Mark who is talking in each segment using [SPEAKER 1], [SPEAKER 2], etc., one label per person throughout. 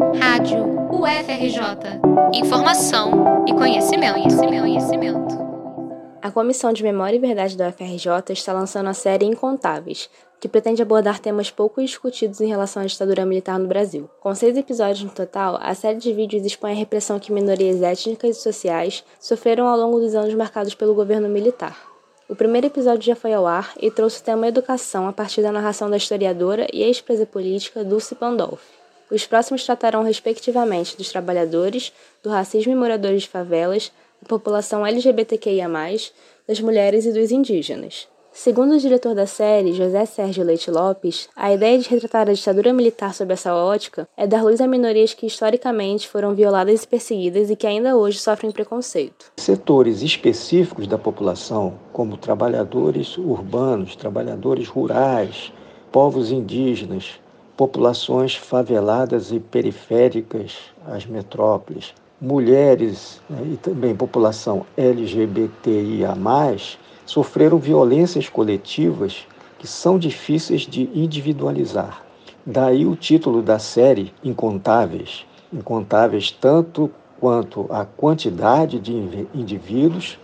[SPEAKER 1] Rádio UFRJ. Informação e conhecimento, conhecimento, conhecimento.
[SPEAKER 2] A Comissão de Memória e Verdade da UFRJ está lançando a série Incontáveis, que pretende abordar temas pouco discutidos em relação à ditadura militar no Brasil. Com seis episódios no total, a série de vídeos expõe a repressão que minorias étnicas e sociais sofreram ao longo dos anos marcados pelo governo militar. O primeiro episódio já foi ao ar e trouxe o tema educação a partir da narração da historiadora e ex-presa política Dulce Pandolfi. Os próximos tratarão respectivamente dos trabalhadores, do racismo e moradores de favelas, da população LGBTQIA+, das mulheres e dos indígenas. Segundo o diretor da série, José Sérgio Leite Lopes, a ideia de retratar a ditadura militar sob essa ótica é dar luz a minorias que historicamente foram violadas e perseguidas e que ainda hoje sofrem preconceito.
[SPEAKER 3] Setores específicos da população, como trabalhadores urbanos, trabalhadores rurais, povos indígenas, populações faveladas e periféricas às metrópoles, mulheres né, e também população LGBTIA, sofreram violências coletivas que são difíceis de individualizar. Daí o título da série Incontáveis. Incontáveis tanto quanto a quantidade de indivíduos,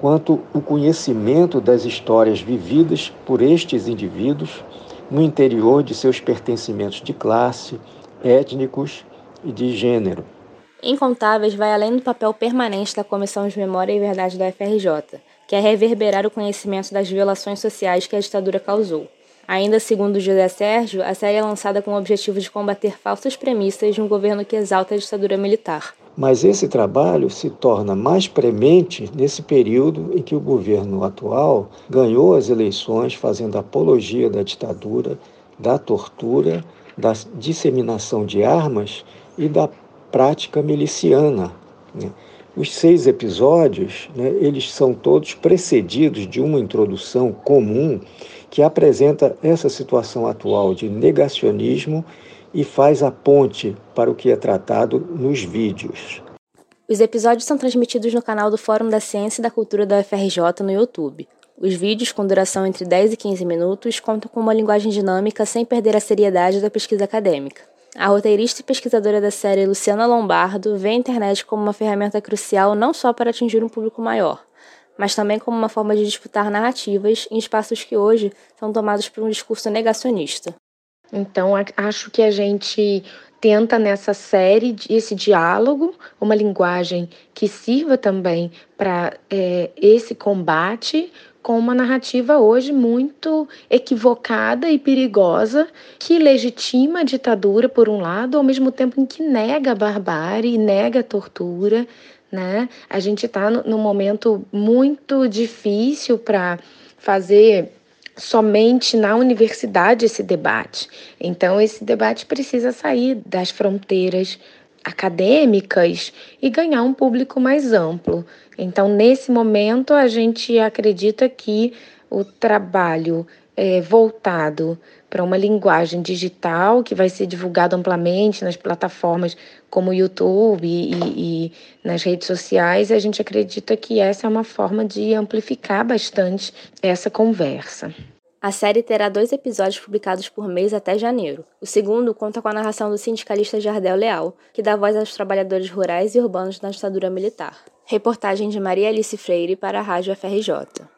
[SPEAKER 3] quanto o conhecimento das histórias vividas por estes indivíduos no interior de seus pertencimentos de classe, étnicos e de gênero.
[SPEAKER 2] Incontáveis vai além do papel permanente da Comissão de Memória e Verdade da FRJ que é reverberar o conhecimento das violações sociais que a ditadura causou. Ainda segundo José Sérgio, a série é lançada com o objetivo de combater falsas premissas de um governo que exalta a ditadura militar.
[SPEAKER 3] Mas esse trabalho se torna mais premente nesse período em que o governo atual ganhou as eleições fazendo apologia da ditadura, da tortura, da disseminação de armas e da prática miliciana. Né? Os seis episódios, né, eles são todos precedidos de uma introdução comum que apresenta essa situação atual de negacionismo e faz a ponte para o que é tratado nos vídeos.
[SPEAKER 2] Os episódios são transmitidos no canal do Fórum da Ciência e da Cultura da UFRJ no YouTube. Os vídeos, com duração entre 10 e 15 minutos, contam com uma linguagem dinâmica sem perder a seriedade da pesquisa acadêmica. A roteirista e pesquisadora da série Luciana Lombardo vê a internet como uma ferramenta crucial não só para atingir um público maior, mas também como uma forma de disputar narrativas em espaços que hoje são tomados por um discurso negacionista.
[SPEAKER 4] Então, acho que a gente tenta nessa série esse diálogo, uma linguagem que sirva também para é, esse combate com uma narrativa hoje muito equivocada e perigosa que legitima a ditadura por um lado, ao mesmo tempo em que nega a barbárie, nega a tortura, né? A gente está num momento muito difícil para fazer somente na universidade esse debate. Então esse debate precisa sair das fronteiras acadêmicas e ganhar um público mais amplo. Então, nesse momento, a gente acredita que o trabalho é, voltado para uma linguagem digital que vai ser divulgado amplamente nas plataformas como o YouTube e, e, nas redes sociais, a gente acredita que essa é uma forma de amplificar bastante essa conversa.
[SPEAKER 2] A série terá dois episódios publicados por mês até janeiro. O segundo conta com a narração do sindicalista Jardel Leal, que dá voz aos trabalhadores rurais e urbanos na ditadura militar. Reportagem de Maria Alice Freire para a Rádio FRJ.